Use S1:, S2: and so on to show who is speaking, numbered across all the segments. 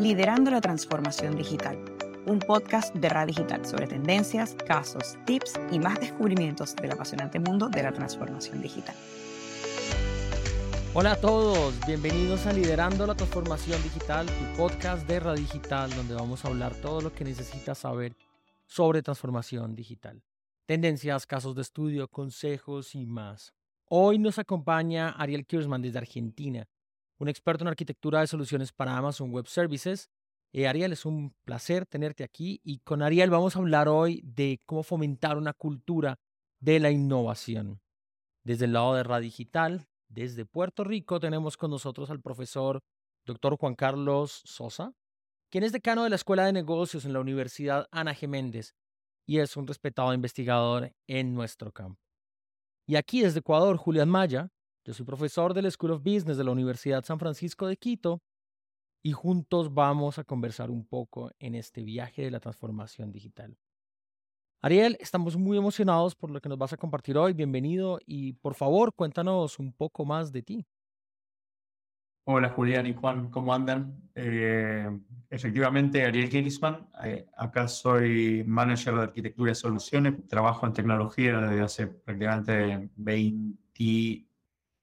S1: Liderando la Transformación Digital, un podcast de Radio Digital sobre tendencias, casos, tips y más descubrimientos del apasionante mundo de la transformación digital.
S2: Hola a todos, bienvenidos a Liderando la Transformación Digital, tu podcast de Radio Digital, donde vamos a hablar todo lo que necesitas saber sobre transformación digital. Tendencias, casos de estudio, consejos y más. Hoy nos acompaña Ariel Kirsman desde Argentina un experto en arquitectura de soluciones para Amazon Web Services. Eh, Ariel, es un placer tenerte aquí y con Ariel vamos a hablar hoy de cómo fomentar una cultura de la innovación. Desde el lado de Radigital, desde Puerto Rico, tenemos con nosotros al profesor Dr. Juan Carlos Sosa, quien es decano de la Escuela de Negocios en la Universidad Ana G. Méndez y es un respetado investigador en nuestro campo. Y aquí desde Ecuador, Julián Maya, yo soy profesor del School of Business de la Universidad San Francisco de Quito y juntos vamos a conversar un poco en este viaje de la transformación digital. Ariel, estamos muy emocionados por lo que nos vas a compartir hoy. Bienvenido y por favor cuéntanos un poco más de ti.
S3: Hola Julián y Juan, ¿cómo andan? Eh, efectivamente, Ariel Gilisman. Eh, acá soy manager de arquitectura y soluciones. Trabajo en tecnología desde hace prácticamente 20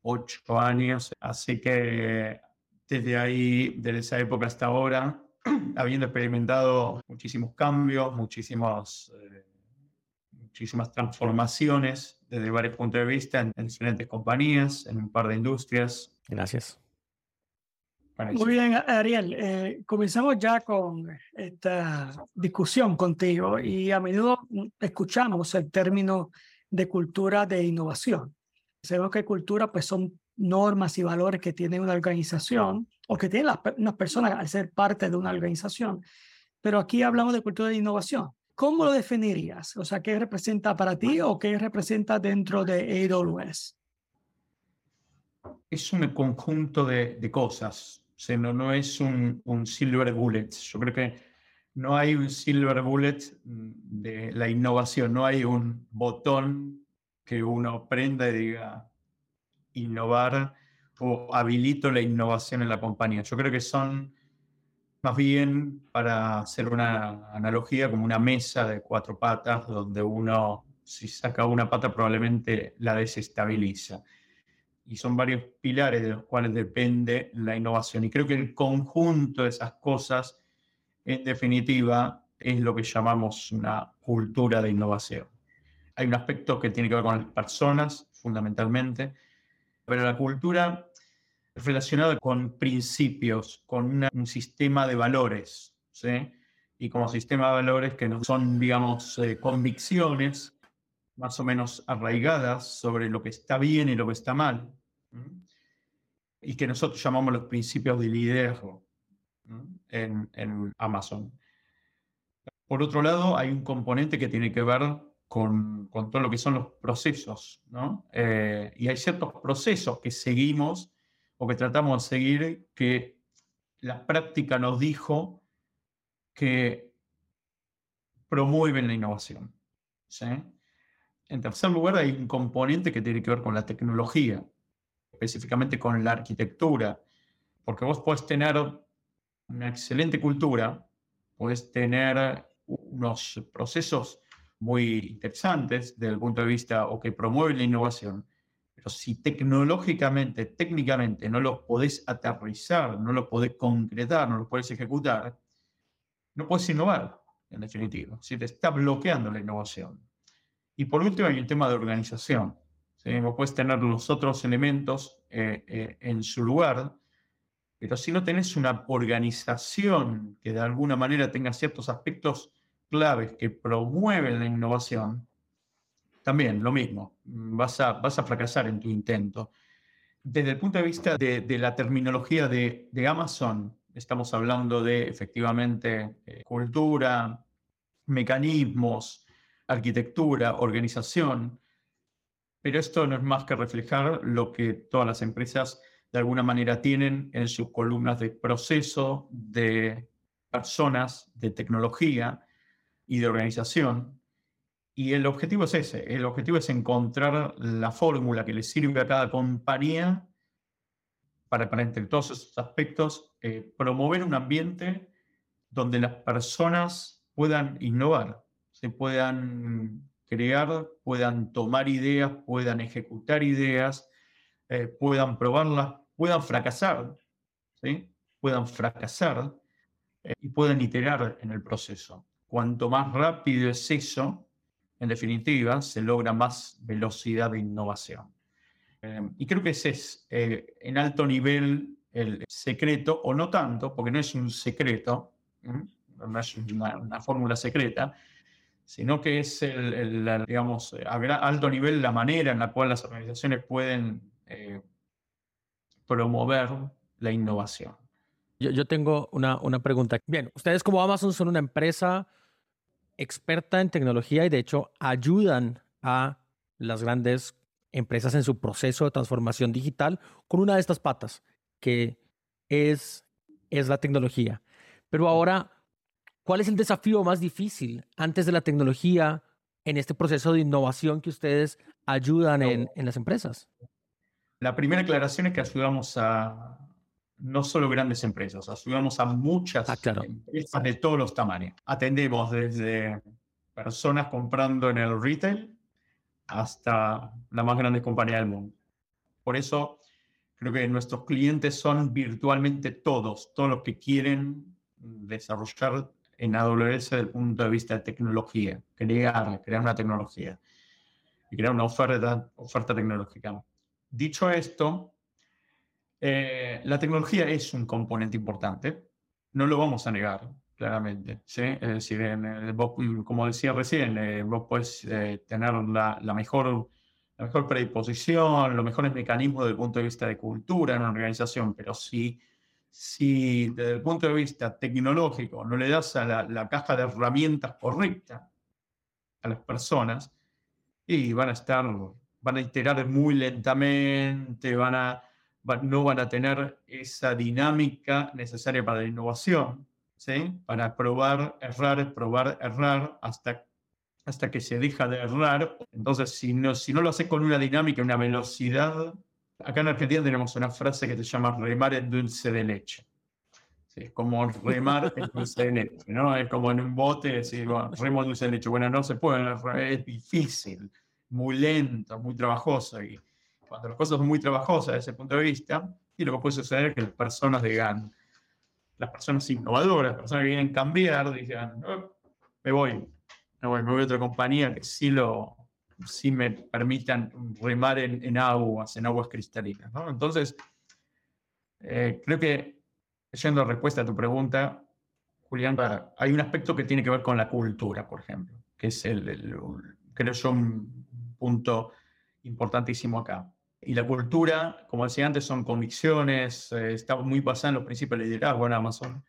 S3: ocho años, así que desde ahí, desde esa época hasta ahora, habiendo experimentado muchísimos cambios, muchísimos, eh, muchísimas transformaciones desde varios puntos de vista en, diferentes compañías, en un par de industrias.
S2: Gracias.
S4: Muy bien, Ariel. Eh, comenzamos ya con esta discusión contigo y a menudo escuchamos el término de cultura de innovación. Sabemos que cultura pues son normas y valores que tiene una organización o que tienen las, unas personas al ser parte de una organización. Pero aquí hablamos de cultura de innovación. ¿Cómo lo definirías? O sea, ¿qué representa para ti o qué representa dentro de AWS?
S3: Es un conjunto de, de cosas. O sea, no, no es un, un silver bullet. Yo creo que no hay un silver bullet de la innovación, no hay un botón que uno aprenda y diga innovar o habilito la innovación en la compañía. Yo creo que son más bien para hacer una analogía como una mesa de cuatro patas donde uno si saca una pata probablemente la desestabiliza. Y son varios pilares de los cuales depende la innovación. Y creo que el conjunto de esas cosas, en definitiva, es lo que llamamos una cultura de innovación hay un aspecto que tiene que ver con las personas, fundamentalmente, pero la cultura es relacionada con principios, con un sistema de valores, ¿sí? Y como sistema de valores que no son, digamos, eh, convicciones más o menos arraigadas sobre lo que está bien y lo que está mal, y que nosotros llamamos los principios de liderazgo en, en Amazon. Por otro lado, hay un componente que tiene que ver con, todo lo que son los procesos, ¿no? Eh, y hay ciertos procesos que seguimos o que tratamos de seguir que la práctica nos dijo que promueven la innovación. En tercer lugar, hay un componente que tiene que ver con la tecnología, específicamente con la arquitectura, porque vos podés tener una excelente cultura, podés tener unos procesos muy interesantes desde el punto de vista o que promueven la innovación, pero si tecnológicamente, técnicamente no los podés aterrizar, no los podés concretar, no los podés ejecutar, no puedes innovar, en definitiva. Si te está bloqueando la innovación. Y por último hay un tema de organización. ¿sí? Vos puedes tener los otros elementos eh, eh, en su lugar, pero si no tenés una organización que de alguna manera tenga ciertos aspectos claves que promueven la innovación, también lo mismo, vas a, vas a fracasar en tu intento. Desde el punto de vista de, la terminología de, Amazon, estamos hablando de efectivamente eh, cultura, mecanismos, arquitectura, organización, pero esto no es más que reflejar lo que todas las empresas de alguna manera tienen en sus columnas de proceso, de personas, de tecnología, y de organización. Y el objetivo es ese, el objetivo es encontrar la fórmula que le sirve a cada compañía para, para entre todos esos aspectos, eh, promover un ambiente donde las personas puedan innovar, se puedan crear, puedan tomar ideas, puedan ejecutar ideas, eh, puedan probarlas, puedan fracasar, ¿sí? puedan fracasar eh, y puedan iterar en el proceso. Cuanto más rápido es eso, en definitiva, se logra más velocidad de innovación. Eh, y creo que ese es en alto nivel el secreto, o no tanto, porque no es un secreto, no es una fórmula secreta, sino que es el, digamos, a alto nivel la manera en la cual las organizaciones pueden eh, promover la innovación.
S2: Yo, tengo una, una, pregunta. Bien, ustedes como Amazon son una empresa experta en tecnología y de hecho ayudan a las grandes empresas en su proceso de transformación digital con una de estas patas, que es, es la tecnología. Pero ahora ¿Cuál es el desafío más difícil antes de la tecnología en este proceso de innovación que ustedes ayudan en, las empresas?
S3: La primera aclaración es que ayudamos a no solo grandes empresas, ayudamos a muchas ah, empresas de todos los tamaños. Atendemos desde personas comprando en el retail hasta la más grande compañía del mundo. Por eso creo que nuestros clientes son virtualmente todos, todos los que quieren desarrollar en AWS desde el punto de vista de tecnología, crear, crear una tecnología y crear una oferta, oferta tecnológica. Dicho esto, eh, la tecnología es un componente importante, no lo vamos a negar, claramente. ¿sí? Es decir, como decía recién, eh, vos puedes eh, tener la, la, mejor, la mejor predisposición, los mejores mecanismos desde el punto de vista de cultura en una organización, pero si si desde el punto de vista tecnológico no le das a la, caja de herramientas correcta a las personas, y van a estar, van a iterar muy lentamente, van a, no van a tener esa dinámica necesaria para la innovación, ¿sí? para probar, errar, probar, errar, hasta, hasta que se deja de errar. Entonces, si no, si no lo haces con una dinámica, una velocidad Acá en Argentina tenemos una frase que se llama remar en dulce de leche. es como remar en dulce de leche, ¿no? Es como en un bote decir, bueno, remo dulce de leche. Bueno, no se puede, es difícil, muy lento, muy trabajoso. Y cuando las cosas son muy trabajosas desde ese punto de vista, y lo que puede suceder es que las personas digan, las personas innovadoras, las personas que quieren cambiar, digan, oh, me voy, me voy, me voy a otra compañía que sí lo, si me permitan remar en, aguas, en aguas cristalinas. Entonces, eh, creo que, yendo a respuesta a tu pregunta, Julián, hay un aspecto que tiene que ver con la cultura, por ejemplo, que es el, creo yo un punto importantísimo acá. Y la cultura, como decía antes, son convicciones, eh, está muy basada en los principios de liderazgo en Amazon.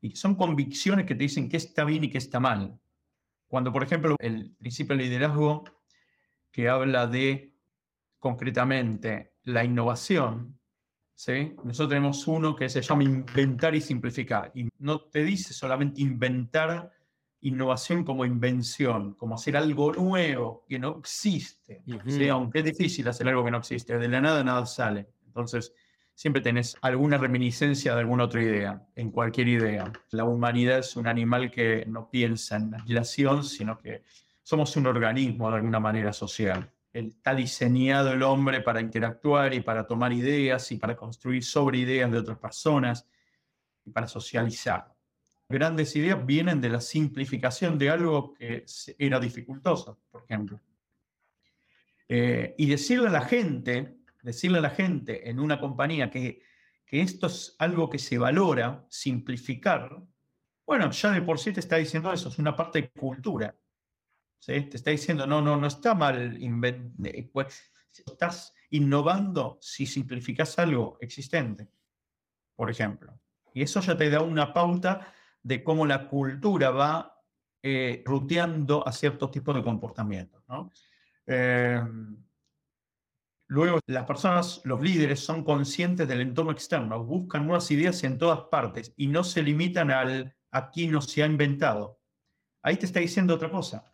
S3: Y son convicciones que te dicen qué está bien y qué está mal. Cuando, por ejemplo, el principio de liderazgo que habla de concretamente la innovación, ¿sí? nosotros tenemos uno que se llama inventar y simplificar. Y no te dice solamente inventar innovación como invención, como hacer algo nuevo que no existe. Aunque es difícil hacer algo que no existe, de la nada nada sale. Entonces, siempre tenés alguna reminiscencia de alguna otra idea, en cualquier idea. La humanidad es un animal que no piensa en aislación, sino que somos un organismo de alguna manera social. Está diseñado el hombre para interactuar y para tomar ideas y para construir sobre ideas de otras personas y para socializar. Grandes ideas vienen de la simplificación de algo que era dificultoso, por ejemplo. Eh, y decirle a la gente, decirle a la gente en una compañía que, que esto es algo que se valora, simplificar, bueno, ya de por sí te está diciendo eso, es una parte de cultura. Te está diciendo, no, no, no está mal. Eh, pues, estás innovando si simplificas algo existente, por ejemplo. Y eso ya te da una pauta de cómo la cultura va eh, ruteando a ciertos tipos de comportamientos. Em, luego, las personas, los líderes, son conscientes del entorno externo, buscan nuevas ideas en todas partes y no se limitan al aquí no se ha inventado. Ahí te está diciendo otra cosa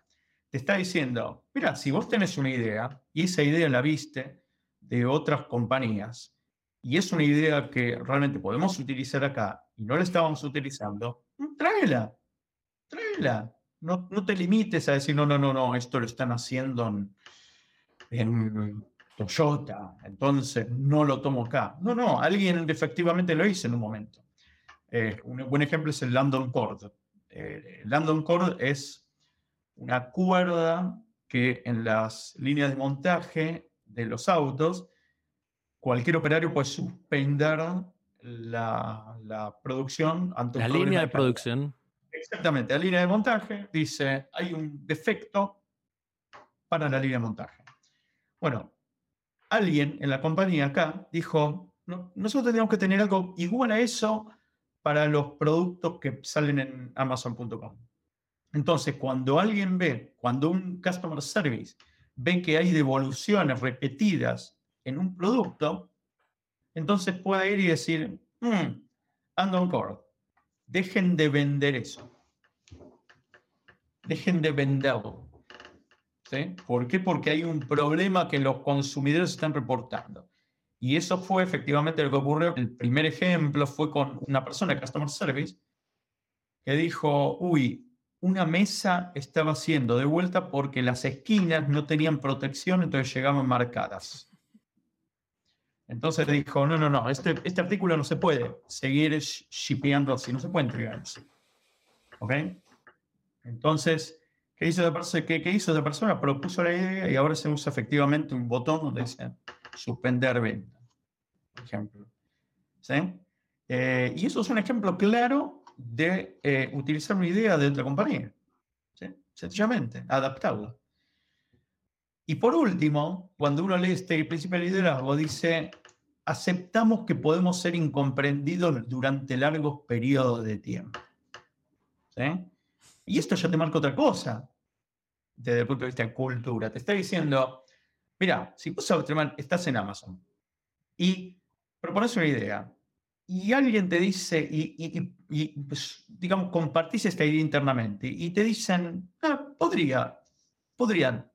S3: te está diciendo, mira, si vos tenés una idea y esa idea la viste de otras compañías y es una idea que realmente podemos utilizar acá y no la estábamos utilizando, tráela, tráela. No, no te limites a decir, no, no, no, no, esto lo están haciendo en, en Toyota, entonces no lo tomo acá. No, no, alguien efectivamente lo hizo en un momento. Eh, un buen ejemplo es el Landon Cord. Eh, el Landon Cord es una cuerda que en las líneas de montaje de los autos cualquier operario puede suspender la, la producción
S2: ante La línea de producción.
S3: Exactamente, la línea de montaje dice, hay un defecto para la línea de montaje. Bueno, alguien en la compañía acá dijo, nosotros tenemos que tener algo igual a eso para los productos que salen en amazon.com. Entonces, cuando alguien ve, cuando un customer service ve que hay devoluciones repetidas en un producto, entonces puede ir y decir, mm, ando on cord, dejen de vender eso. Dejen de venderlo. ¿Sí? ¿Por qué? Porque hay un problema que los consumidores están reportando. Y eso fue efectivamente lo que ocurrió. El primer ejemplo fue con una persona de Customer Service que dijo, uy, una mesa estaba siendo de vuelta porque las esquinas no tenían protección, entonces llegaban marcadas. Entonces dijo, no, no, no, este, este artículo no se puede seguir shipeando así, no se puede entregar así. ¿Ok? Entonces, ¿qué hizo, de, qué, qué hizo esa persona? Propuso la idea y ahora se usa efectivamente un botón donde dice suspender venta, por ejemplo. ¿Sí? Eh, y eso es un ejemplo claro de eh, utilizar una idea de otra compañía. ¿Sí? Sencillamente, adaptarla. Y por último, cuando uno lee este principio de liderazgo, dice, aceptamos que podemos ser incomprendidos durante largos periodos de tiempo. ¿Sí? Y esto ya te marca otra cosa desde el punto de vista de cultura. Te está diciendo, mira, si vos estás en Amazon y propones una idea y alguien te dice, y, pues, digamos, compartís esta idea internamente y te dicen, ah, podría, podrían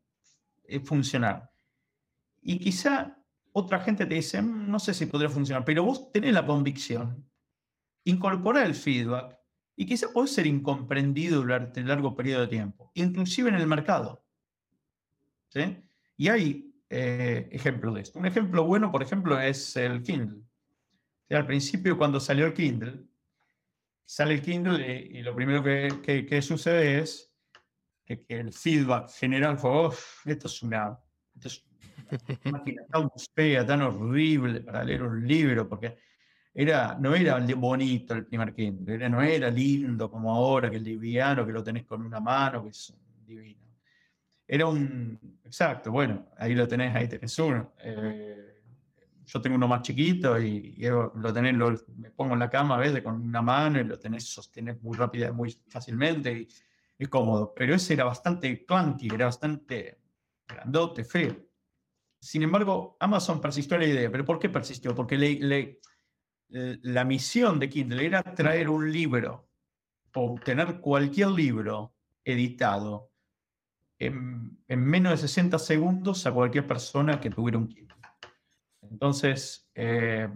S3: eh, funcionar. Y quizá otra gente te dice, mm, no sé si podría funcionar, pero vos tenés la convicción, incorpora el feedback y quizá podés ser incomprendido durante un largo periodo de tiempo, inclusive en el mercado. ¿Sí? Y hay eh, ejemplos de esto. Un ejemplo bueno, por ejemplo, es el Kindle. al principio, cuando salió el Kindle, sale el Kindle y, lo primero que, que sucede es que, el feedback general fue, esto es una, máquina tan fea, tan horrible para leer un libro, porque era, no era bonito el primer Kindle, no era lindo como ahora, que el liviano, que lo tenés con una mano, que es divino. Era un, exacto, bueno, ahí lo tenés, ahí tenés uno. Eh, yo tengo uno más chiquito y, lo tenés, lo, me pongo en la cama a veces con una mano y lo tenés, sostenés muy rápido, muy fácilmente. Y, es cómodo, pero ese era bastante clunky, era bastante grandote, feo. Sin embargo, Amazon persistió la idea. ¿Pero por qué persistió? Porque la misión de Kindle era traer un libro, obtener cualquier libro editado en, menos de 60 segundos a cualquier persona que tuviera un Kindle. Entonces, eh,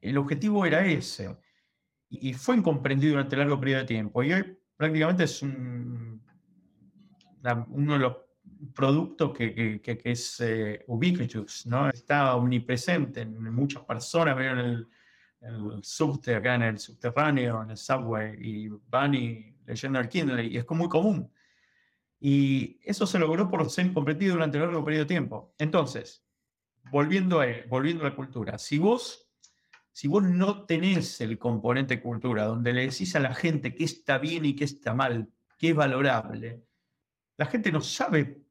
S3: el objetivo era ese. Y fue incomprendido durante largo periodo de tiempo. Y hoy prácticamente es un, uno de los productos que, es eh, ubiquitous, ¿no? Está omnipresente en muchas personas, veo el, subte, acá en el subterráneo, en el subway, y van y leyendo el Kindle, y es muy común. Y eso se logró por ser incomprendido durante un largo periodo de tiempo. Entonces, volviendo a, volviendo a la cultura, si vos si vos no tenés el componente cultura, donde le decís a la gente qué está bien y qué está mal, qué es valorable, la gente no sabe,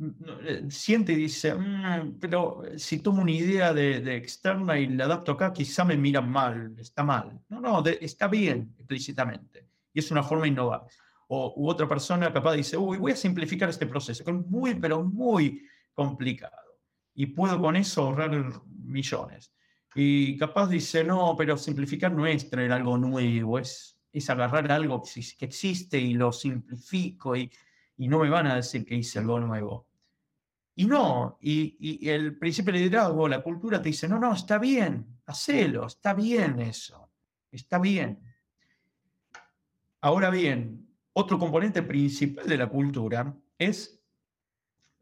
S3: eh, siente y dice, mm, pero si tomo una idea de, externa y la adapto acá, quizá me miran mal, está mal. No, no, está bien explícitamente. Y es una forma de innovar. O u otra persona capaz dice, uy, voy a simplificar este proceso, que muy, pero muy complicado. Y puedo con eso ahorrar millones. Y capaz dice, no, pero simplificar no es traer algo nuevo, es, es agarrar algo que existe y lo simplifico y, y no me van a decir que hice algo nuevo. Y no, y, el principio de liderazgo, la cultura te dice, no, no, está bien, hacelo, está bien eso, está bien. Ahora bien, otro componente principal de la cultura es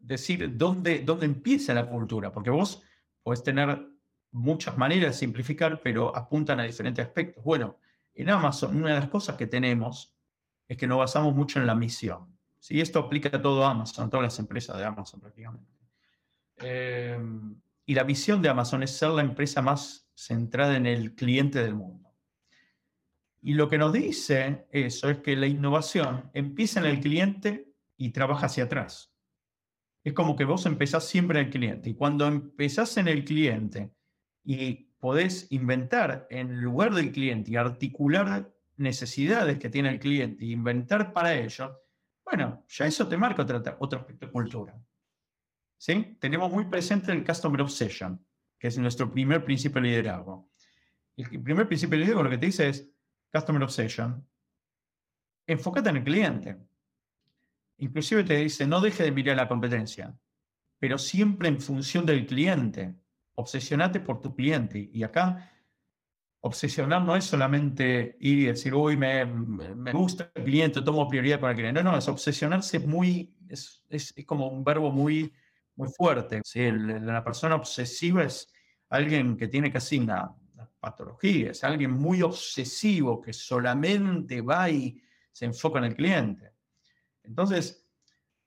S3: decir dónde, dónde empieza la cultura, porque vos podés tener muchas maneras de simplificar, pero apuntan a diferentes aspectos. Bueno, en Amazon, una de las cosas que tenemos es que nos basamos mucho en la misión. ¿sí? Esto aplica a todo Amazon, a todas las empresas de Amazon prácticamente. Eh, y la misión de Amazon es ser la empresa más centrada en el cliente del mundo. Y lo que nos dice eso es que la innovación empieza en el cliente y trabaja hacia atrás. Es como que vos empezás siempre en el cliente. Y cuando empezás en el cliente y podés inventar en lugar del cliente y articular necesidades que tiene el cliente e inventar para ello, bueno, ya eso te marca otro, otro aspecto de cultura. ¿Sí? Tenemos muy presente el Customer Obsession, que es nuestro primer principio de liderazgo. El primer principio de liderazgo lo que te dice es Customer Obsession. Enfócate en el cliente. Inclusive te dice, no deje de mirar la competencia, pero siempre en función del cliente. Obsesionate por tu cliente. Y acá obsesionar no es solamente ir y decir, uy, me, me gusta el cliente, tomo prioridad para el cliente. No, no, es obsesionarse muy, es, es, es como un verbo muy, muy fuerte. ¿sí? La persona obsesiva es alguien que tiene casi una, una patología, es alguien muy obsesivo que solamente va y se enfoca en el cliente. Entonces,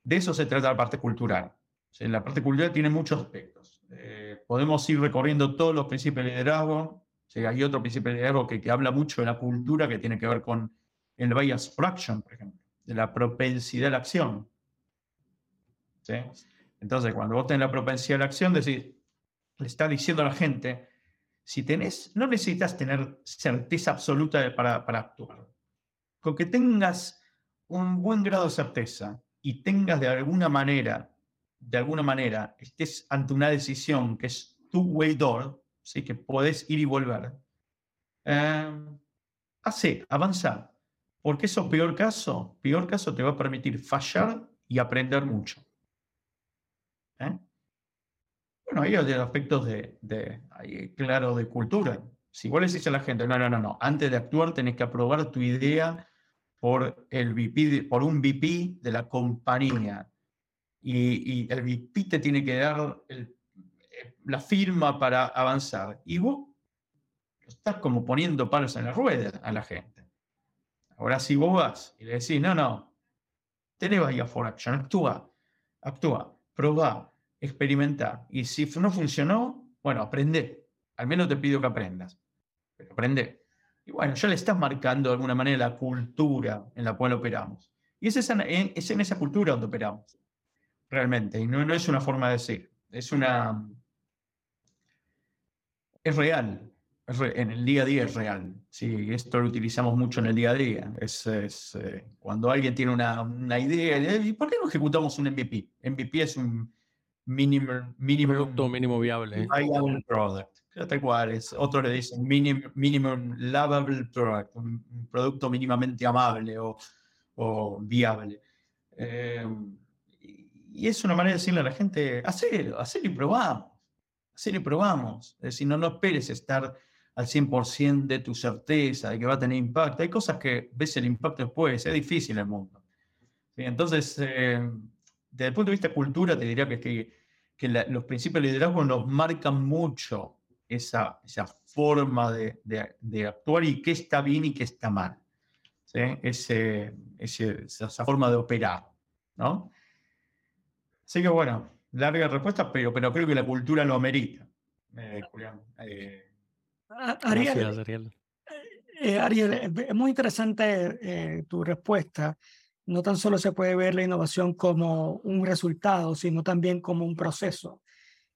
S3: de eso se trata la parte cultural. La parte cultural tiene muchos aspectos. Eh, podemos ir recorriendo todos los principios de liderazgo, hay otro principio de algo que, que, habla mucho de la cultura que tiene que ver con el bias for action, por ejemplo, de la propensidad a la acción. ¿Sí? Entonces, cuando vos tenés la propensidad a la acción, decís, le está diciendo a la gente, si tenés, no necesitas tener certeza absoluta para, para actuar. Con que tengas un buen grado de certeza y tengas de alguna manera, de alguna manera, estés ante una decisión que es two-way door, ¿sí? que podés ir y volver. Eh, hace, avanza, porque eso, peor caso, peor caso te va a permitir fallar y aprender mucho. ¿Eh? Bueno, hay aspectos de, de claro, de cultura. Si vos le decís a la gente, no, no, no, no, antes de actuar tenés que aprobar tu idea por, el VP, por un VP de la compañía. Y, y el VP te tiene que dar el la firma para avanzar. Y vos estás como poniendo palos en la rueda a la gente. Ahora si vos vas y le decís, no, no, tenés vaya for action, actúa, actúa, probá, experimenta. Y si no funcionó, bueno, aprende. Al menos te pido que aprendas. Pero aprende. Y bueno, ya le estás marcando de alguna manera la cultura en la cual operamos. Y es, esa, es en esa cultura donde operamos, realmente. Y no, no es una forma de decir, es una, es real. en el día a día es real. Sí, esto lo utilizamos mucho en el día a día. Es, eh, cuando alguien tiene una, una idea, ¿y por qué no ejecutamos un MVP? MVP es un minimum, minimum
S2: producto mínimo viable.
S3: Viable product. Tal cual, es, otros le dicen minimum, minimum lovable product, un, producto mínimamente amable o, o viable. Eh, y es una manera de decirle a la gente, hacer, hacer y probamos hacer y probamos. Es decir, no, no esperes estar al 100% de tu certeza de que va a tener impacto. Hay cosas que ves el impacto después, es difícil el mundo. Entonces, eh, desde el punto de vista de cultura, te diría que, que, que los principios de liderazgo nos marcan mucho esa, esa forma de, de, actuar y qué está bien y qué está mal. Ese, ese, esa forma de operar. ¿no? Así que bueno, larga respuesta, pero, pero creo que la cultura lo amerita. Eh, Julián. Eh,
S4: Ariel, eh, Ariel, es muy interesante tu respuesta. No tan solo se puede ver la innovación como un resultado, sino también como un proceso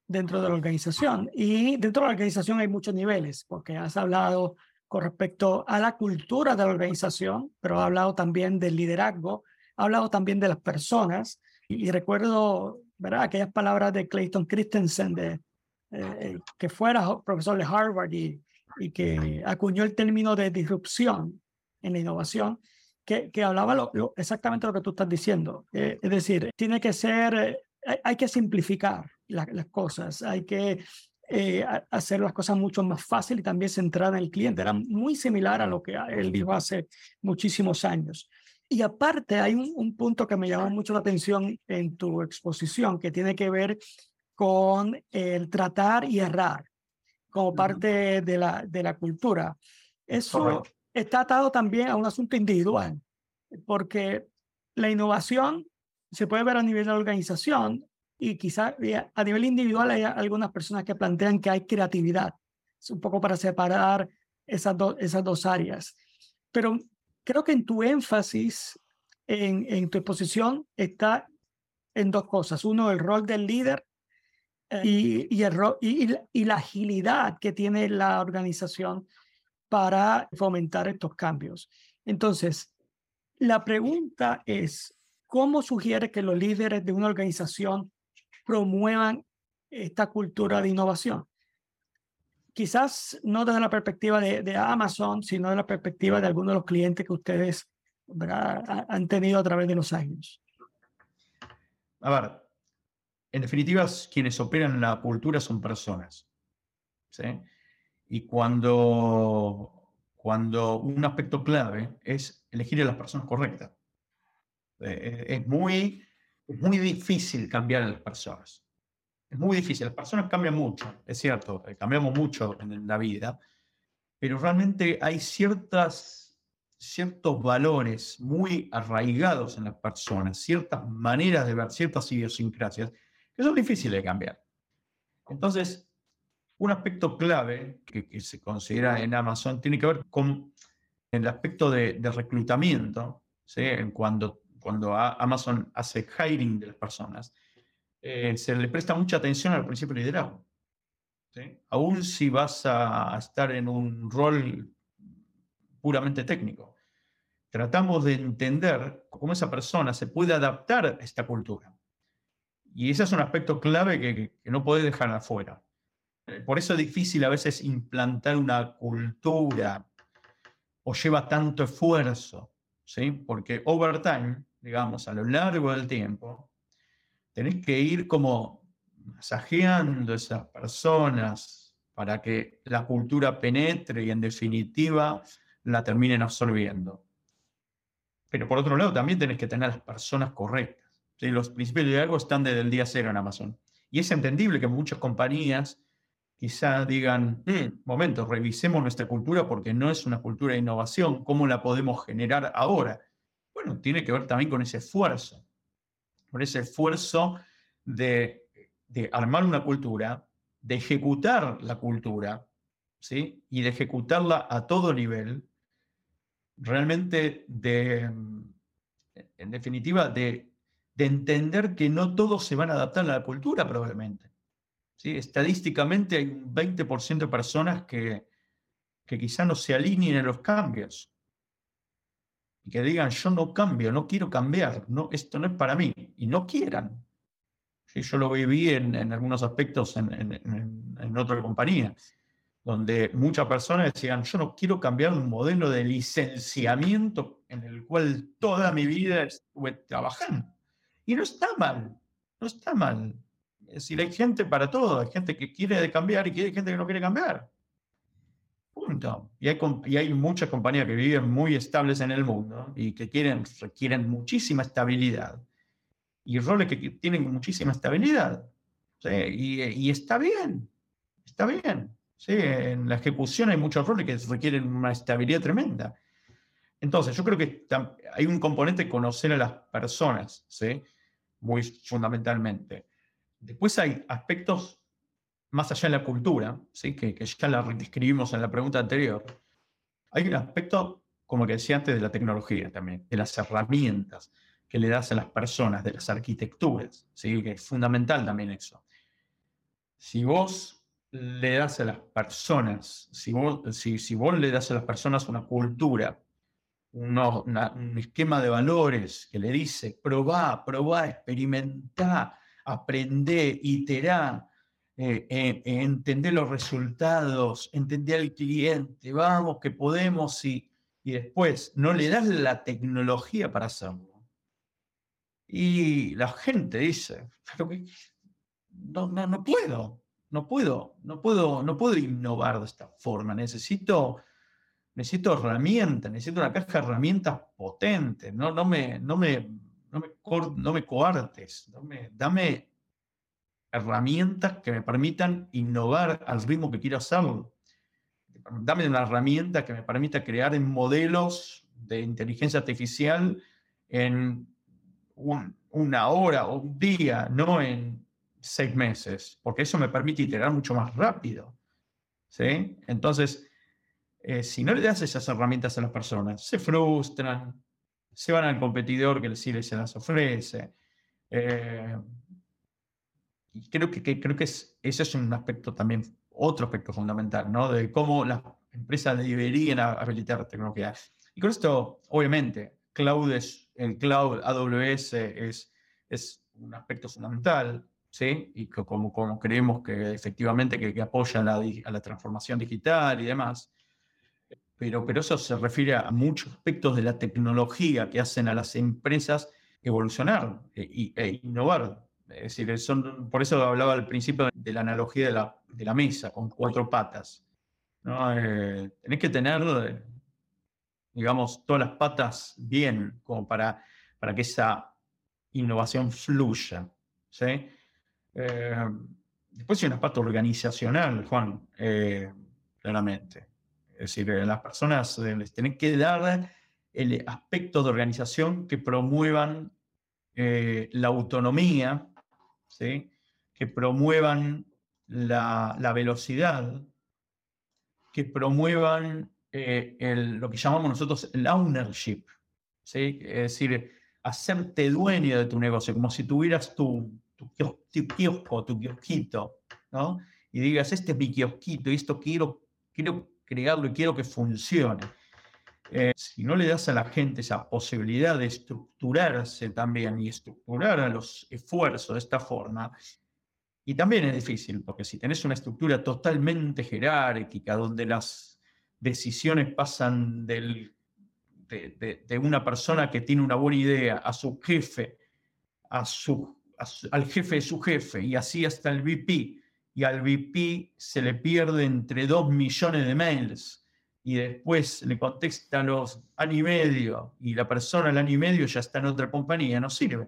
S4: dentro de la organización. Y dentro de la organización hay muchos niveles, porque has hablado con respecto a la cultura de la organización, pero has hablado también del liderazgo, has hablado también de las personas. Y recuerdo ¿verdad? Aquellas palabras de Clayton Christensen, de, eh, eh, que fuera profesor de Harvard y, y, que acuñó el término de disrupción en la innovación, que, que hablaba lo, exactamente lo que tú estás diciendo. Eh, es decir, tiene que ser hay, que simplificar las cosas, hay que eh, hacer las cosas mucho más fácil y también centrar en el cliente. Era muy similar a lo que él dijo hace muchísimos años. Y aparte, hay un, punto que me llamó mucho la atención en tu exposición, que tiene que ver con el tratar y errar como parte de la, de la cultura. Eso está atado también a un asunto individual, porque la innovación se puede ver a nivel de la organización y quizás a nivel individual hay algunas personas que plantean que hay creatividad. Es un poco para separar esas, esas dos áreas. Pero creo que en tu énfasis, en, en tu exposición, está en dos cosas. Uno, el rol del líder eh, y, y, el y, y, la agilidad que tiene la organización para fomentar estos cambios. Entonces, la pregunta es, ¿cómo sugiere que los líderes de una organización promuevan esta cultura de innovación? Quizás no desde la perspectiva de, Amazon, sino de la perspectiva de algunos de los clientes que ustedes han tenido a través de los años.
S3: A ver, en definitiva, quienes operan la cultura son personas. ¿sí? Y cuando, cuando un aspecto clave es elegir a las personas correctas. Eh, es, muy, muy difícil cambiar a las personas. Es muy difícil. Las personas cambian mucho, es cierto, eh, cambiamos mucho en la vida, pero realmente hay ciertas, ciertos valores muy arraigados en las personas, ciertas maneras de ver, ciertas idiosincrasias, que son difíciles de cambiar. Entonces, un aspecto clave que, se considera en Amazon tiene que ver con el aspecto de, reclutamiento, ¿sí? cuando, cuando Amazon hace hiring de las personas eh, se le presta mucha atención al principio de liderazgo. Aún si vas a estar en un rol puramente técnico. Tratamos de entender cómo esa persona se puede adaptar a esta cultura. Y ese es un aspecto clave que, no puede dejar afuera. Eh, por eso es difícil a veces implantar una cultura o lleva tanto esfuerzo, ¿sí? Porque over time, digamos, a lo largo del tiempo, tenés que ir como masajeando a esas personas para que la cultura penetre y en definitiva la terminen absorbiendo. Pero por otro lado, también tenés que tener las personas correctas. Los principios de algo están desde el día cero en Amazon. Y es entendible que muchas compañías quizá digan, mm, momento, revisemos nuestra cultura porque no es una cultura de innovación, ¿cómo la podemos generar ahora? Bueno, tiene que ver también con ese esfuerzo por ese esfuerzo de, armar una cultura, de ejecutar la cultura, ¿sí? y de ejecutarla a todo nivel, realmente de, en definitiva, de, entender que no todos se van a adaptar a la cultura probablemente. ¿sí? Estadísticamente hay un 20% de personas que, que quizá no se alineen a los cambios y que digan, yo no cambio, no quiero cambiar, no, esto no es para mí, y no quieran. Yo lo viví en, en algunos aspectos en, en, en, otra compañía, donde muchas personas decían, yo no quiero cambiar un modelo de licenciamiento en el cual toda mi vida estuve trabajando. Y no está mal, no está mal. Es decir, hay gente para todo, hay gente que quiere cambiar y hay gente que no quiere cambiar. Y hay, y hay muchas compañías que viven muy estables en el mundo y que quieren, requieren muchísima estabilidad. Y roles que tienen muchísima estabilidad. Y, y, está bien, está bien. ¿sí? En la ejecución hay muchos roles que requieren una estabilidad tremenda. Entonces, yo creo que hay un componente de conocer a las personas, ¿sí? muy fundamentalmente. Después hay aspectos más allá de la cultura, ¿sí? que, ya la describimos en la pregunta anterior, hay un aspecto, como que decía antes, de la tecnología también, de las herramientas que le das a las personas, de las arquitecturas, ¿sí? que es fundamental también eso. Si vos le das a las personas, si vos, si, vos le das a las personas una cultura, un esquema de valores que le dice, probá, probá, experimentá, aprendé, iterá, eh, eh, entender los resultados, entender al cliente, vamos, que podemos y, y después no le das la tecnología para hacerlo. Y la gente dice, no, no, no puedo, no puedo, no puedo, no puedo innovar de esta forma. Necesito, necesito herramientas, necesito una caja de herramientas potente. No, no, me, no, me, no, me, no me coartes, dame herramientas que me permitan innovar al ritmo que quiero hacerlo. Dame una herramienta que me permita crear modelos de inteligencia artificial en una hora o un día, no en seis meses, porque eso me permite iterar mucho más rápido. ¿sí? Entonces, eh, si no le das esas herramientas a las personas, se frustran, se van al competidor que sí se las ofrece. Eh, y creo que, creo que es, ese es un aspecto también, otro aspecto fundamental, ¿no? De cómo las empresas deberían habilitar tecnología. Y con esto, obviamente, cloud es, el cloud AWS es, es un aspecto fundamental, ¿sí? Y como, como creemos que efectivamente que, que apoya la, a la transformación digital y demás. Pero, pero eso se refiere a muchos aspectos de la tecnología que hacen a las empresas evolucionar e, e innovar es decir, son, por eso hablaba al principio de la analogía de la, de la mesa con cuatro patas. ¿no? Eh, tenés que tener, digamos, todas las patas bien como para, para que esa innovación fluya. ¿sí? Eh, después hay una parte organizacional, Juan, eh, claramente. Es decir, las personas les tienen que dar el aspecto de organización que promuevan la autonomía que promuevan la, velocidad, que promuevan eh, lo que llamamos nosotros el ownership, ¿sí? es decir, hacerte dueño de tu negocio, como si tuvieras tu, tu, kiosco, tu kiosquito, ¿no? y digas, este es mi kiosquito y esto quiero, quiero crearlo y quiero que funcione. Si no le das a la gente esa posibilidad de estructurarse también y estructurar a los esfuerzos de esta forma, y también es difícil, porque si tenés una estructura totalmente jerárquica, donde las decisiones pasan del, de, una persona que tiene una buena idea a su jefe, a su, al jefe de su jefe, y así hasta el VP, y al VP se le pierde entre dos millones de mails y después le contesta los año y medio y la persona al año y medio ya está en otra compañía, no sirve.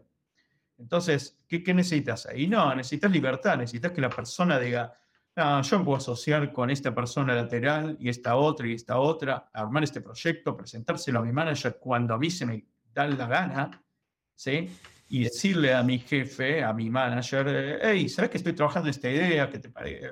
S3: Entonces, ¿qué, qué necesitas ahí? No, necesitas libertad, necesitas que la persona diga, no, yo me puedo asociar con esta persona lateral y esta otra y esta otra, armar este proyecto, presentárselo a mi manager cuando a mí se me da la gana, ¿sí? Y decirle a mi jefe, a mi manager, hey, ¿sabes que estoy trabajando en esta idea? ¿Qué te parece?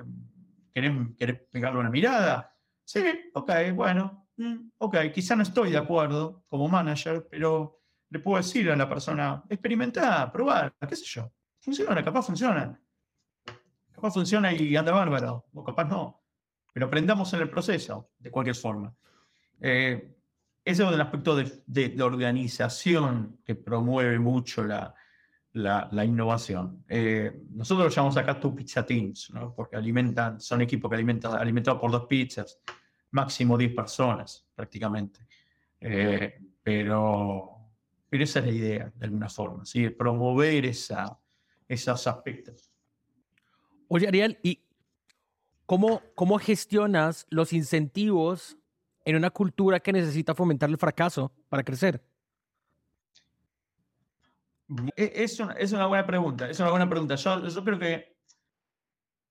S3: ¿Querés, ¿Querés pegarle una mirada? Sí, ok, bueno, mm, ok, quizá no estoy de acuerdo como manager, pero le puedo decir a la persona, experimentar, probar, qué sé yo. Funciona, capaz funciona. Capaz funciona y anda bárbaro, o capaz no. Pero aprendamos en el proceso, de cualquier forma. Eh, ese es el aspecto de, de, organización que promueve mucho la, la, innovación. Eh, nosotros lo llamamos acá Two Pizza Teams, porque alimentan, son equipos que alimentan alimentados por dos pizzas, máximo 10 personas prácticamente. Eh, pero, pero esa es la idea, de alguna forma, ¿sí? promover esa, esos aspectos.
S2: Oye, Ariel, ¿y cómo, cómo gestionas los incentivos en una cultura que necesita fomentar el fracaso para crecer?
S3: E, es una, es una buena pregunta, es una buena pregunta. Yo, yo creo que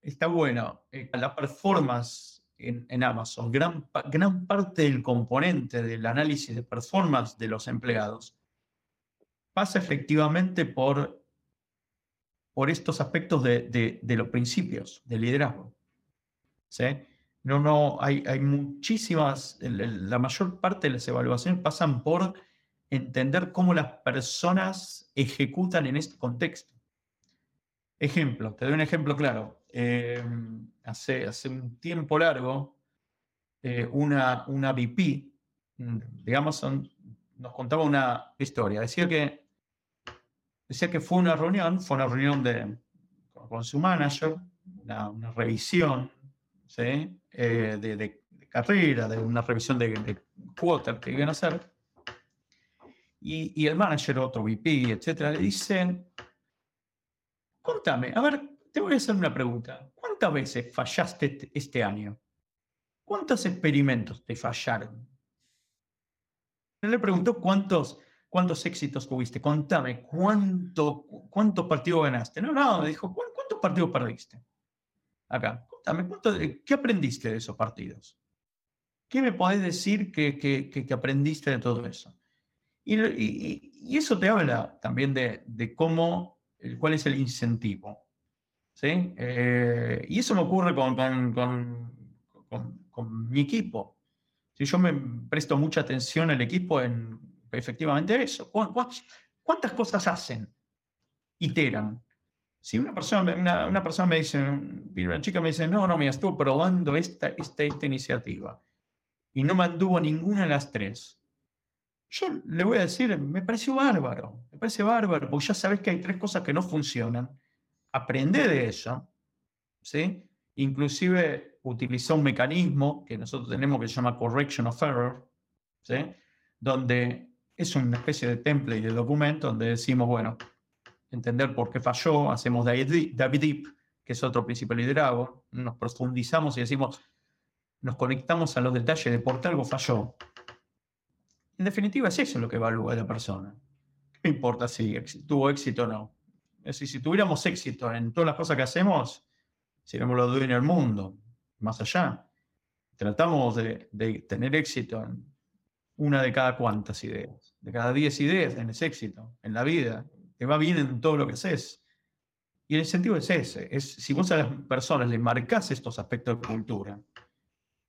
S3: está bueno. Eh, la performance en, en, Amazon, gran, gran parte del componente del análisis de performance de los empleados pasa efectivamente por, por estos aspectos de, de, los principios de liderazgo. ¿Sí? No, no, hay, hay muchísimas, la mayor parte de las evaluaciones pasan por entender cómo las personas ejecutan en este contexto. Ejemplo, te doy un ejemplo claro. Em, hace, hace un tiempo largo, eh, una, una VP, digamos, nos contaba una historia. Decía que, decía que fue una reunión, fue una reunión de, con su manager, una, revisión. Eh, de, carrera, de una revisión de, de que iban a hacer y, el manager, otro VP, etcétera, le dicen, contame, a ver, te voy a hacer una pregunta. ¿Cuántas veces fallaste este año? ¿Cuántos experimentos te fallaron? Le preguntó cuántos, cuántos éxitos tuviste. Contame, ¿cuánto, ¿cuántos partidos ganaste? No, no, dijo, ¿cuántos partidos perdiste? Acá, contame, ¿qué aprendiste de esos partidos? ¿Qué me podés decir que, que, aprendiste de todo eso? Y, eso te habla también de, de, cómo, cuál es el incentivo. ¿sí? Eh, y eso me ocurre con, con, con, mi equipo. Si yo me presto mucha atención al equipo en efectivamente eso. ¿Cuántas cosas hacen? Iteran. Si una persona, una, una persona me dice, una chica me dice, no, no, me estuve probando esta, esta, esta iniciativa y no mantuvo ninguna de las tres. Yo le voy a decir, me pareció bárbaro, me parece bárbaro, porque ya sabes que hay tres cosas que no funcionan. Aprende de eso, ¿sí? Inclusive utilizó un mecanismo que nosotros tenemos que se llama correction of error, ¿sí? Donde es una especie de template de documento donde decimos, bueno, entender por qué falló, hacemos David Deep, que es otro principio de liderazgo, nos profundizamos y decimos, nos conectamos a los detalles de por qué algo falló. En definitiva, es eso lo que evalúa a la persona. ¿Qué importa si tuvo éxito o no? Es decir, si tuviéramos éxito en todas las cosas que hacemos, seríamos los dueños del mundo, más allá. Tratamos de, tener éxito en una de cada cuantas ideas. De cada diez ideas tenés éxito en la vida. Te va bien en todo lo que haces. Y el sentido es ese. Es, si vos a las personas les marcás estos aspectos de cultura,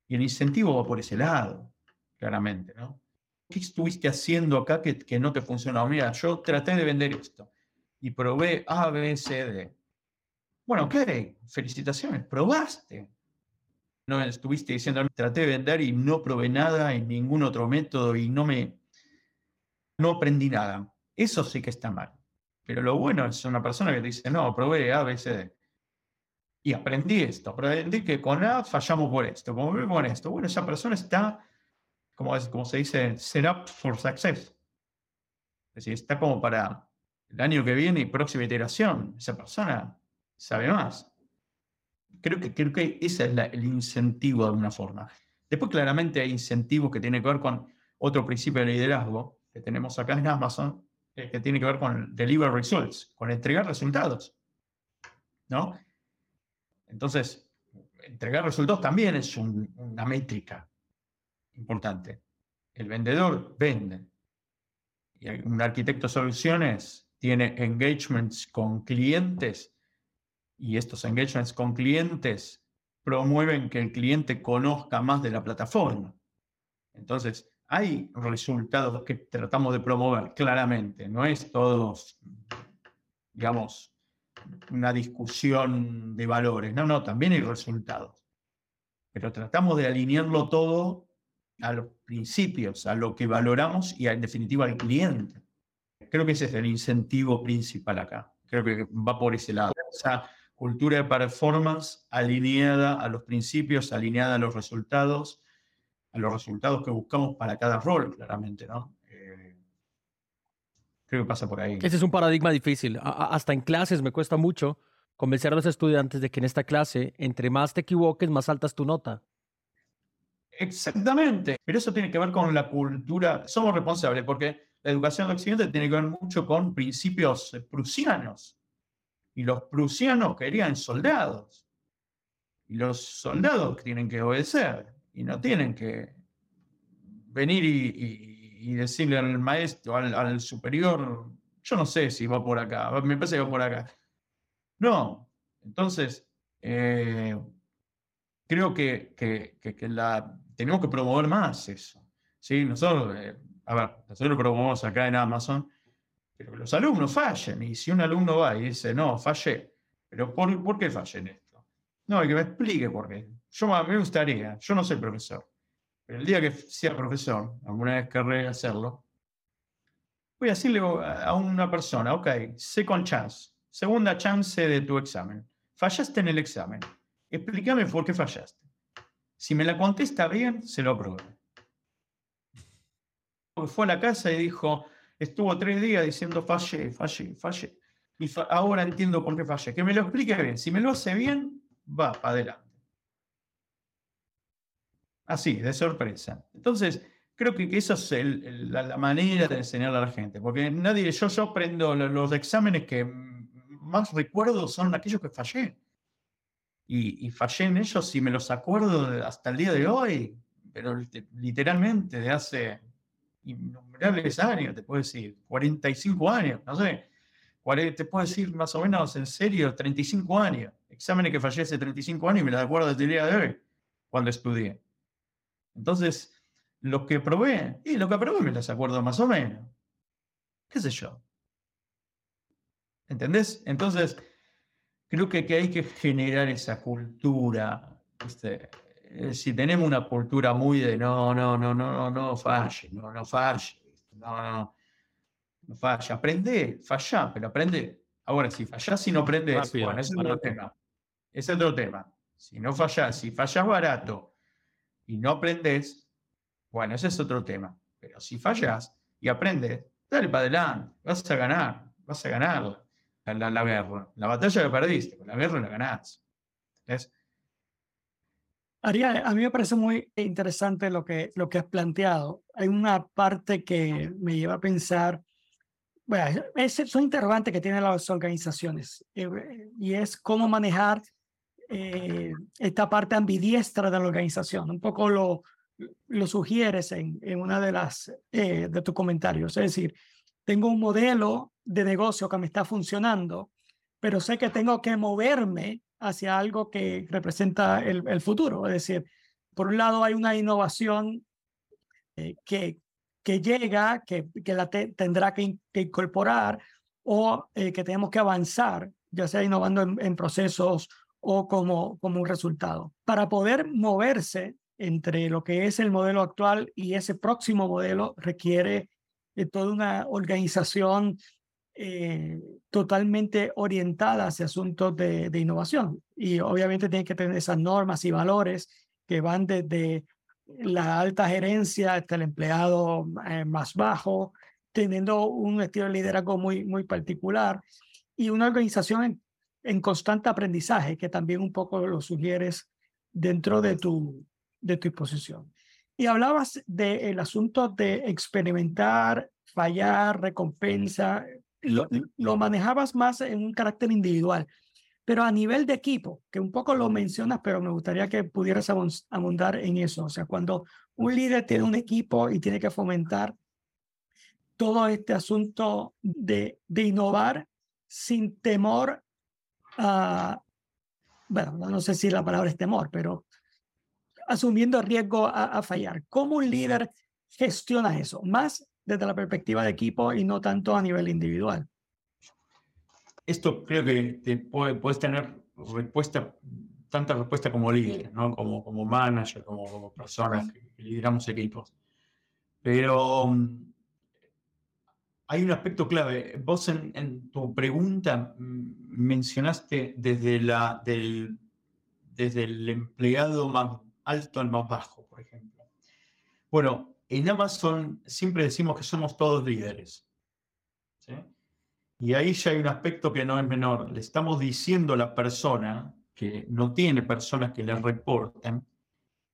S3: y el incentivo va por ese lado, claramente, ¿no? ¿Qué estuviste haciendo acá que, que no te funcionó? Mira, yo traté de vender esto y probé A, B, C, D. Bueno, ok, felicitaciones, probaste. No estuviste diciendo, traté de vender y no probé nada en ningún otro método y no me, no aprendí nada. Eso sí que está mal. Pero lo bueno es una persona que te dice, no, probé A, B, C, D y aprendí esto, aprendí que con A fallamos por esto, como B por esto. Bueno, esa persona está, como, se dice, set up for success. Es decir, está como para el año que viene y próxima iteración. Esa persona sabe más. Creo que, creo que ese es el incentivo de alguna forma. Después, claramente, hay incentivos que tienen que ver con otro principio de liderazgo que tenemos acá en Amazon, eh, que tiene que ver con deliver results, con entregar resultados. ¿no? Entonces, entregar resultados también es una métrica importante. El vendedor vende. Y un arquitecto de soluciones tiene engagements con clientes y estos engagements con clientes promueven que el cliente conozca más de la plataforma. Entonces, hay resultados que tratamos de promover claramente, no es todos, digamos, una discusión de valores. No, no, también hay resultados. Pero tratamos de alinearlo todo a los principios, a lo que valoramos y en definitiva al cliente. Creo que ese es el incentivo principal acá. Creo que va por ese lado. Esa cultura de performance alineada a los principios, alineada a los resultados, a los resultados que buscamos para cada rol, claramente, ¿no? Creo que pasa por ahí.
S2: Ese es un paradigma difícil. hasta en clases me cuesta mucho convencer a los estudiantes de que en esta clase, entre más te equivoques, más alta es tu nota.
S3: Exactamente. Pero eso tiene que ver con la cultura. Somos responsables porque la educación de Occidente tiene que ver mucho con principios prusianos. Y los prusianos querían soldados. Y los soldados tienen que obedecer. Y no tienen que venir y decirle al maestro, al, superior, yo no sé si va por acá, me parece que va por acá. No, entonces, eh, creo que, la, tenemos que promover más eso. ¿sí? Nosotros, eh, a ver, nosotros lo promovemos acá en Amazon, pero los alumnos fallen. Y si un alumno va y dice, no, fallé, pero ¿por, ¿por qué fallé en esto? No, y que me explique por qué. Yo me gustaría, yo no soy profesor, pero el día que sea profesor, alguna vez querré hacerlo, voy a decirle a una persona, ok, second chance, segunda chance de tu examen. Fallaste en el examen. Explícame por qué fallaste. Si me la contesta bien, se lo apruebo. Fue a la casa y dijo, estuvo tres días diciendo fallé, fallé, fallé. Y ahora entiendo por qué fallé. Que me lo explique bien. Si me lo hace bien, va para adelante. Así, de sorpresa. Entonces, creo que, eso es la, manera de enseñarle a la gente. Porque nadie, yo, yo aprendo los exámenes que más recuerdo son aquellos que fallé. Y, fallé en ellos y me los acuerdo hasta el día de hoy, pero literalmente de hace innumerables años, te puedo decir, 45 años, no sé, te puedo decir más o menos en serio, 35 años. Exámenes que fallé hace 35 años y me los acuerdo hasta el día de hoy, cuando estudié. Entonces, lo que probé, y lo que probé me los acuerdo más o menos. ¿Qué sé yo? ¿Entendés? Entonces, creo que, que hay que generar esa cultura. Eh, si tenemos una cultura muy de no, no, no, no, no, no falle, no, no falle, no, no, no falle. Aprende, falla, pero aprende. Ahora, si fallas y no aprendes, bueno, ese es otro tema. Es otro tema. Si no fallas, si fallas barato y no aprendes, bueno, ese es otro tema. Pero si fallas y aprendes, dale para adelante, vas a ganar, vas a ganar la, la, guerra. La batalla que perdiste, la guerra la ganás. ¿Es?
S4: Ariel, a mí me parece muy interesante lo que, lo que has planteado. Hay una parte que me lleva a pensar, bueno, es, son interrogantes que tienen las organizaciones eh, y es cómo manejar eh, esta parte ambidiestra de la organización. Un poco lo, lo sugieres en, en una de las eh, de tus comentarios. Es decir, tengo un modelo de negocio que me está funcionando, pero sé que tengo que moverme hacia algo que representa el, el futuro. Es decir, por un lado hay una innovación eh, que, que llega, que, que la tendrá que, incorporar o eh, que tenemos que avanzar, ya sea innovando en, en, procesos o como, como un resultado. Para poder moverse entre lo que es el modelo actual y ese próximo modelo requiere de toda una organización eh, totalmente orientada hacia asuntos de, de, innovación. Y obviamente tiene que tener esas normas y valores que van desde la alta gerencia hasta el empleado eh, más bajo, teniendo un estilo de liderazgo muy, muy particular y una organización en, en constante aprendizaje, que también un poco lo sugieres dentro de tu, de tu exposición. Y hablabas del asunto de experimentar, fallar, recompensa, lo, lo, manejabas más en un carácter individual, pero a nivel de equipo, que un poco lo mencionas, pero me gustaría que pudieras abundar en eso. O sea, cuando un líder tiene un equipo y tiene que fomentar todo este asunto de, de innovar sin temor a, bueno, no sé si la palabra es temor, pero asumiendo riesgo a, fallar. ¿Cómo un líder gestiona eso? Más desde la perspectiva de equipo y no tanto a nivel individual.
S3: Esto creo que te puedes tener respuesta, tanta respuesta como líder, ¿no? como, como manager, como, como personas que, lideramos equipos. Pero um, hay un aspecto clave. Vos en, en, tu pregunta mencionaste desde, la, del, desde el empleado más alto al más bajo, por ejemplo. Bueno, en Amazon siempre decimos que somos todos líderes. Y ahí ya hay un aspecto que no es menor. Le estamos diciendo a la persona que no tiene personas que le reporten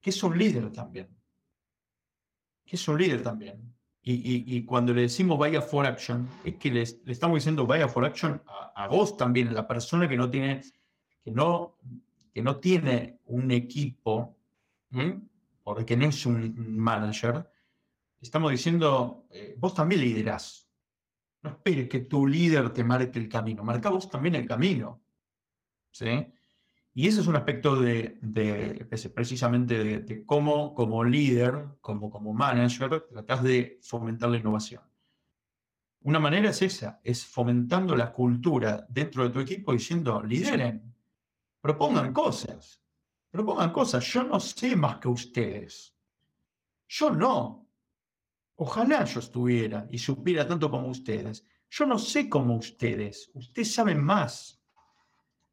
S3: que es un líder también. Que es un líder también. Y, cuando le decimos vaya for action, es que le, estamos diciendo vaya for action a, vos también, a la persona que no tiene, que no, que no tiene un equipo porque no es un manager, estamos diciendo, eh, vos también liderás. No esperes que tu líder te marque el camino, marca vos también el camino. ¿sí? Y ese es un aspecto de, de precisamente de, cómo como líder, como, como manager, tratás de fomentar la innovación. Una manera es esa, es fomentando la cultura dentro de tu equipo diciendo, lideren, propongan cosas, propongan cosas. Yo no sé más que ustedes. Yo no. Ojalá yo estuviera y supiera tanto como ustedes. Yo no sé como ustedes. Ustedes saben más.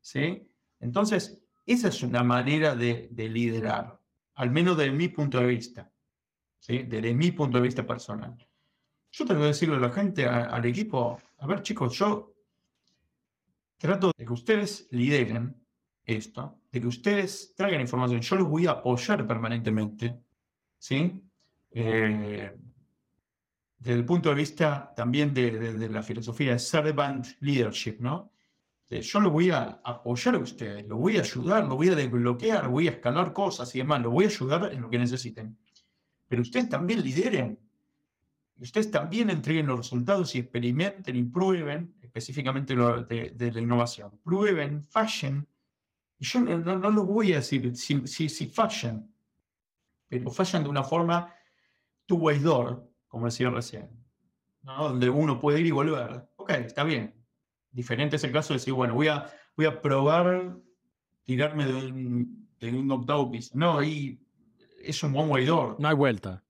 S3: ¿Sí? Entonces, esa es una manera de, liderar, al menos desde mi punto de vista. ¿sí? Desde mi punto de vista personal. yo tengo que decirle a la gente, al equipo, a ver chicos, yo trato de que ustedes lideren esto, de que ustedes traigan información. Yo los voy a apoyar permanentemente, ¿sí? Eh, desde el punto de vista también de, la filosofía de servant leadership, ¿no? Yo lo voy a apoyar a ustedes, lo voy a ayudar, lo voy a desbloquear, voy a escalar cosas y demás, lo voy a ayudar en lo que necesiten. Pero ustedes también lideren, ustedes también entreguen los resultados y experimenten y prueben, específicamente de, la innovación. Prueben, fallen. Y yo no, no, lo voy a decir si, si, si fallen, pero fallan de una forma two-way door, como decía recién, donde uno puede ir y volver. Ok, está bien. Diferente es el caso de decir, bueno, voy a, voy a probar tirarme de un, de un octavo piso. No, ahí es un one-way door.
S2: No hay vuelta.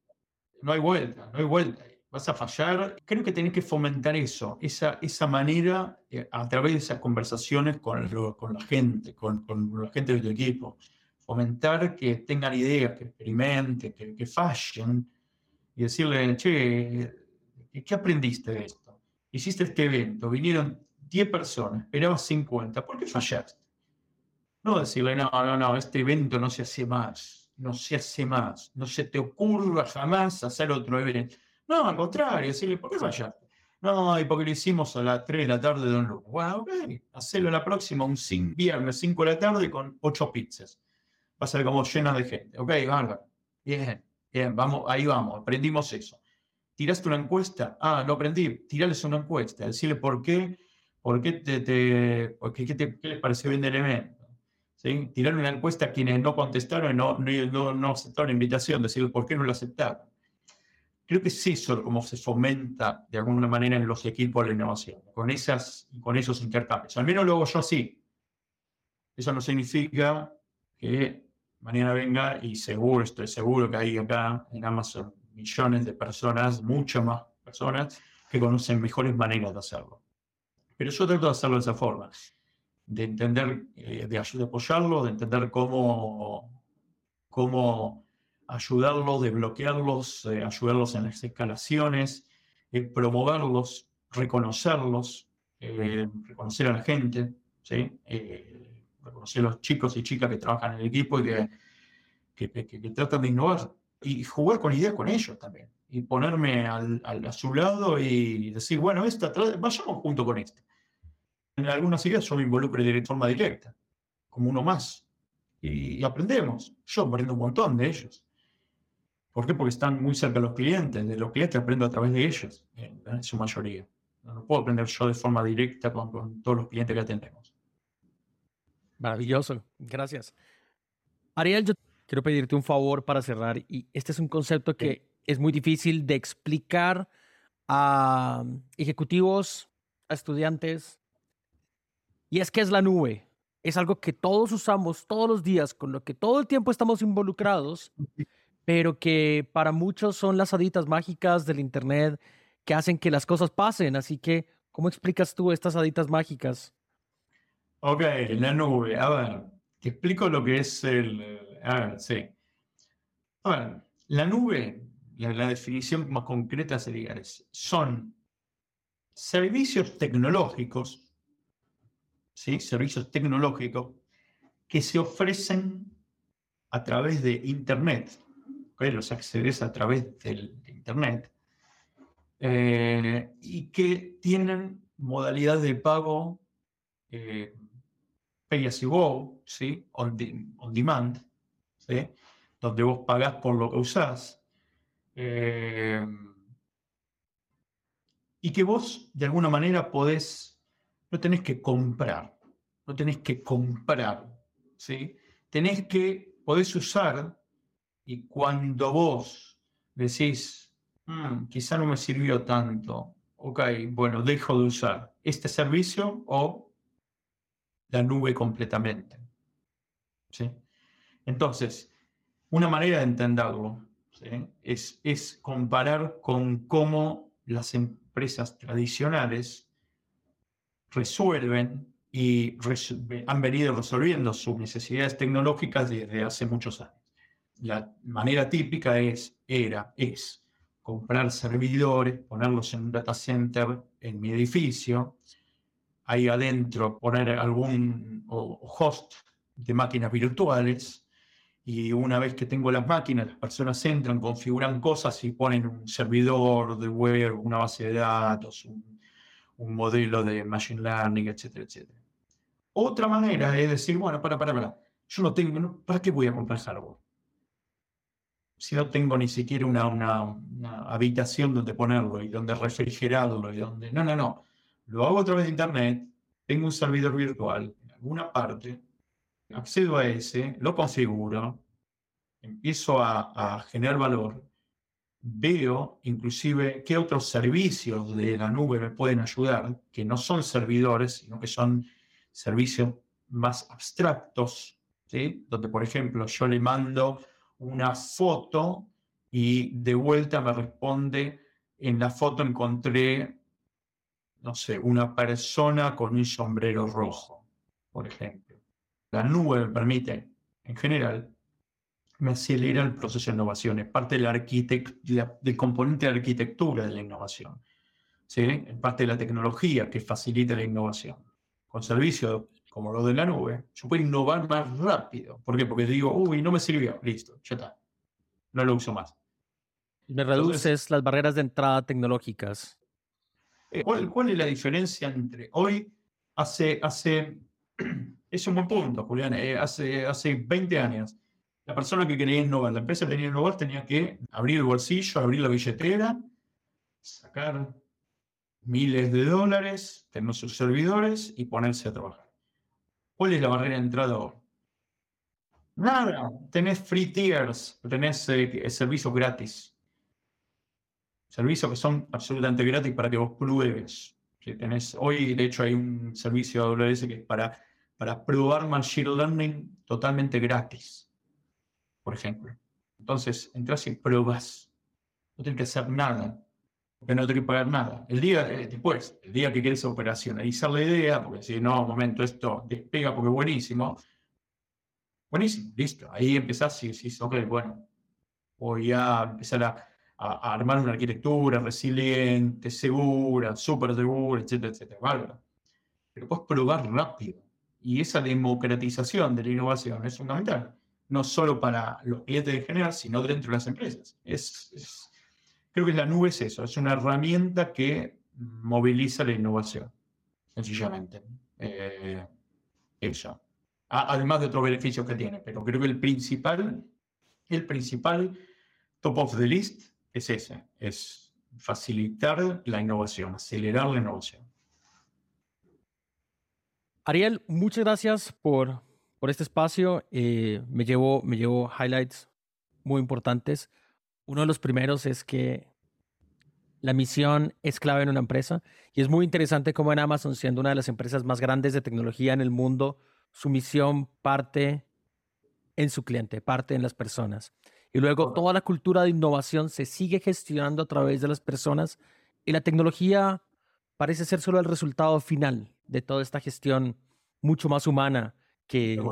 S3: No hay vuelta, no hay vuelta vas a fallar. Creo que tenés que fomentar eso, esa, esa manera eh, a través de esas conversaciones con, con la gente, con, con, la gente de tu equipo. Fomentar que tengan ideas, que experimenten, que, que fallen y decirle, che, ¿qué aprendiste de esto? Hiciste este evento, vinieron 10 personas, esperabas 50, ¿por qué fallaste? No decirle, no, no, no, este evento no se hace más, no se hace más, no se te ocurra jamás hacer otro evento no, al contrario, decirle, ¿por qué fallaste? No, y porque lo hicimos a las 3 de la tarde de un lugar. Bueno, ok, hacelo la próxima, un viernes 5 de la tarde con 8 pizzas. Va a ser como llena de gente. Ok, bárbaro. Bien, bien, vamos, ahí vamos, aprendimos eso. ¿Tiraste una encuesta? Ah, no aprendí. Tirales una encuesta, decirle por qué, por qué, te, te qué, te, qué les pareció bien el evento. ¿Sí? Tirar una encuesta a quienes no contestaron y no, no, no aceptaron la invitación, decirle por qué no la aceptaron. Creo que es eso como se fomenta de alguna manera en los equipos la innovación, con, esas, con esos intercambios. Al menos lo hago yo así. Eso no significa que mañana venga y seguro, estoy seguro que hay acá en Amazon millones de personas, muchas más personas, que conocen mejores maneras de hacerlo. Pero yo trato de hacerlo de esa forma, de entender, eh, de ayudar apoyarlo, de entender cómo, cómo ayudarlos, desbloquearlos, eh, ayudarlos en las escalaciones, eh, promoverlos, reconocerlos, eh, reconocer a la gente, ¿sí? reconocer a los chicos y chicas que trabajan en el equipo y que, que, tratan de innovar y jugar con ideas con ellos también. Y ponerme al, a su lado y decir, bueno, esta, vayamos junto con este. En algunas ideas yo me involucro de forma directa, como uno más. Y aprendemos. Yo aprendo un montón de ellos. ¿Por qué? Porque están muy cerca de los clientes. De los clientes aprendo a través de ellos, en, su mayoría. No puedo aprender yo de forma directa con, todos los clientes que atendemos.
S2: Maravilloso, gracias. Ariel, yo quiero pedirte un favor para cerrar y este es un concepto que es muy difícil de explicar a ejecutivos, a estudiantes, y es que es la nube. Es algo que todos usamos todos los días, con lo que todo el tiempo estamos involucrados, pero que para muchos son las haditas mágicas del Internet que hacen que las cosas pasen. Así que, ¿cómo explicas tú estas haditas mágicas?
S3: Ok, la nube. A ver, te explico lo que es el... A ver, sí. A ver, la nube, la, definición más concreta sería, son servicios tecnológicos, ¿sí? Servicios tecnológicos que se ofrecen a través de Internet los accedes a través del Internet, eh, y que tienen modalidad de pago eh, pay as you go, ¿sí? on, demand, ¿sí? donde vos pagás por lo que usás, eh, y que vos de alguna manera podés, no tenés que comprar, no tenés que comprar, ¿sí? tenés que, podés usar y cuando vos decís, mm, quizá no me sirvió tanto, ok, bueno, dejo de usar este servicio o la nube completamente. ¿Sí? Entonces, una manera de entenderlo es, es comparar con cómo las empresas tradicionales resuelven y han venido resolviendo sus necesidades tecnológicas desde hace muchos años la manera típica es, era, es comprar servidores, ponerlos en un data center en mi edificio, ahí adentro poner algún host de máquinas virtuales y una vez que tengo las máquinas, las personas entran, configuran cosas y ponen un servidor de web, una base de datos, un, modelo de machine learning, etcétera, etcétera. Otra manera es decir, bueno, para, para, para, yo no tengo, ¿para qué voy a comprar hardware? Si no tengo ni siquiera una, una, habitación donde ponerlo y donde refrigerarlo y donde... No, no, no. Lo hago a través de Internet, tengo un servidor virtual en alguna parte, accedo a ese, lo configuro, empiezo a, generar valor, veo inclusive qué otros servicios de la nube me pueden ayudar, que no son servidores, sino que son servicios más abstractos, ¿sí? donde por ejemplo yo le mando una foto y de vuelta me responde, en la foto encontré, no sé, una persona con un sombrero rojo, por ejemplo la nube me permite, en general, me acelera el proceso de innovación. Es parte del componente de la arquitectura de la innovación. ¿sí? Es parte de la tecnología que facilita la innovación. Con servicios como los de la nube, yo puedo innovar más rápido. ¿Por qué? Porque digo, uy, no me sirvió, listo, ya está. No lo uso más.
S2: Me reduces las barreras de entrada tecnológicas.
S3: Eh, ¿cuál, es la diferencia entre hoy, hace, hace es un buen punto, Julián. Eh, hace, hace 20 años, la persona que quería innovar, la empresa que quería innovar, tenía que abrir el bolsillo, abrir la billetera, sacar miles de dólares, tener sus servidores y ponerse a trabajar. ¿Cuál es la barrera de entrada? Nada, tenés free tiers, tenés eh, servicios gratis. Servicios que son absolutamente gratis para que vos pruebes. hoy, de hecho, hay un servicio AWS que es para para probar Machine Learning totalmente gratis, por ejemplo. Entonces, entras y pruebas. No tienes que hacer nada, porque no tienes que pagar nada. El día eh, después, el día que quieres operacionalizar la idea, porque si no, un momento, esto despega porque es buenísimo. Buenísimo, listo. Ahí empezás y decís, ok, bueno, voy a empezar a, a armar una arquitectura resiliente, segura, súper segura, etcétera, etcétera. Bárbaro. Pero puedes probar rápido. Y esa democratización de la innovación es fundamental, no solo para los clientes en general, sino dentro de las empresas. Es, creo que la nube es eso, es una herramienta que moviliza la innovación, sencillamente. Eh, eso. además de otros beneficios que tiene, pero creo que el principal, el principal top of the list es ese, es facilitar la innovación, acelerar la innovación.
S2: Ariel, muchas gracias por, por este espacio. Eh, me, llevo, me llevo highlights muy importantes. Uno de los primeros es que la misión es clave en una empresa y es muy interesante cómo en Amazon, siendo una de las empresas más grandes de tecnología en el mundo, su misión parte en su cliente, parte en las personas. Y luego toda la cultura de innovación se sigue gestionando a través de las personas y la tecnología parece ser solo el resultado final de toda esta gestión mucho más humana que,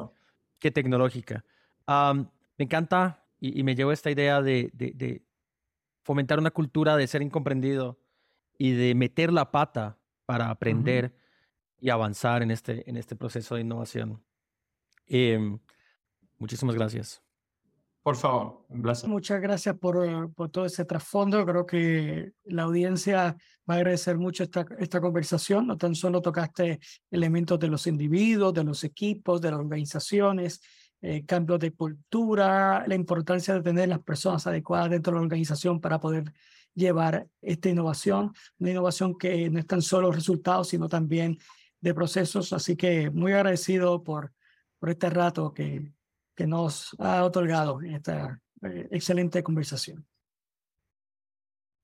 S2: que tecnológica. me encanta y, me llevo esta idea de, de, fomentar una cultura de ser incomprendido y de meter la pata para aprender y avanzar en este, en este proceso de innovación. Em, muchísimas gracias.
S3: Por favor, un placer.
S4: Muchas gracias por, por, todo ese trasfondo. Creo que la audiencia va a agradecer mucho esta, esta conversación. No tan solo tocaste elementos de los individuos, de los equipos, de las organizaciones, eh, cambios de cultura, la importancia de tener las personas adecuadas dentro de la organización para poder llevar esta innovación, una innovación que no es tan solo resultados, sino también de procesos. Así que muy agradecido por, por este rato que, que nos ha otorgado esta eh, excelente conversación.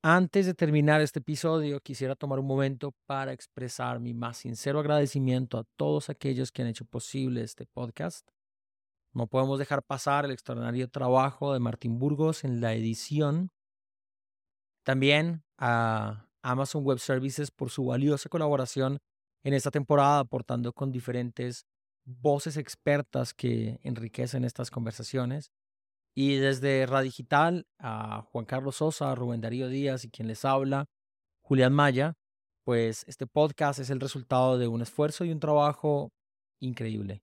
S2: Antes de terminar este episodio, quisiera tomar un momento para expresar mi más sincero agradecimiento a todos aquellos que han hecho posible este podcast. No podemos dejar pasar el extraordinario trabajo de Martín Burgos en la edición. También a Amazon Web Services por su valiosa colaboración en esta temporada, aportando con diferentes voces expertas que enriquecen estas conversaciones. Y desde Radigital a Juan Carlos Sosa, Rubén Darío Díaz y quien les habla, Julián Maya, pues este podcast es el resultado de un esfuerzo y un trabajo increíble.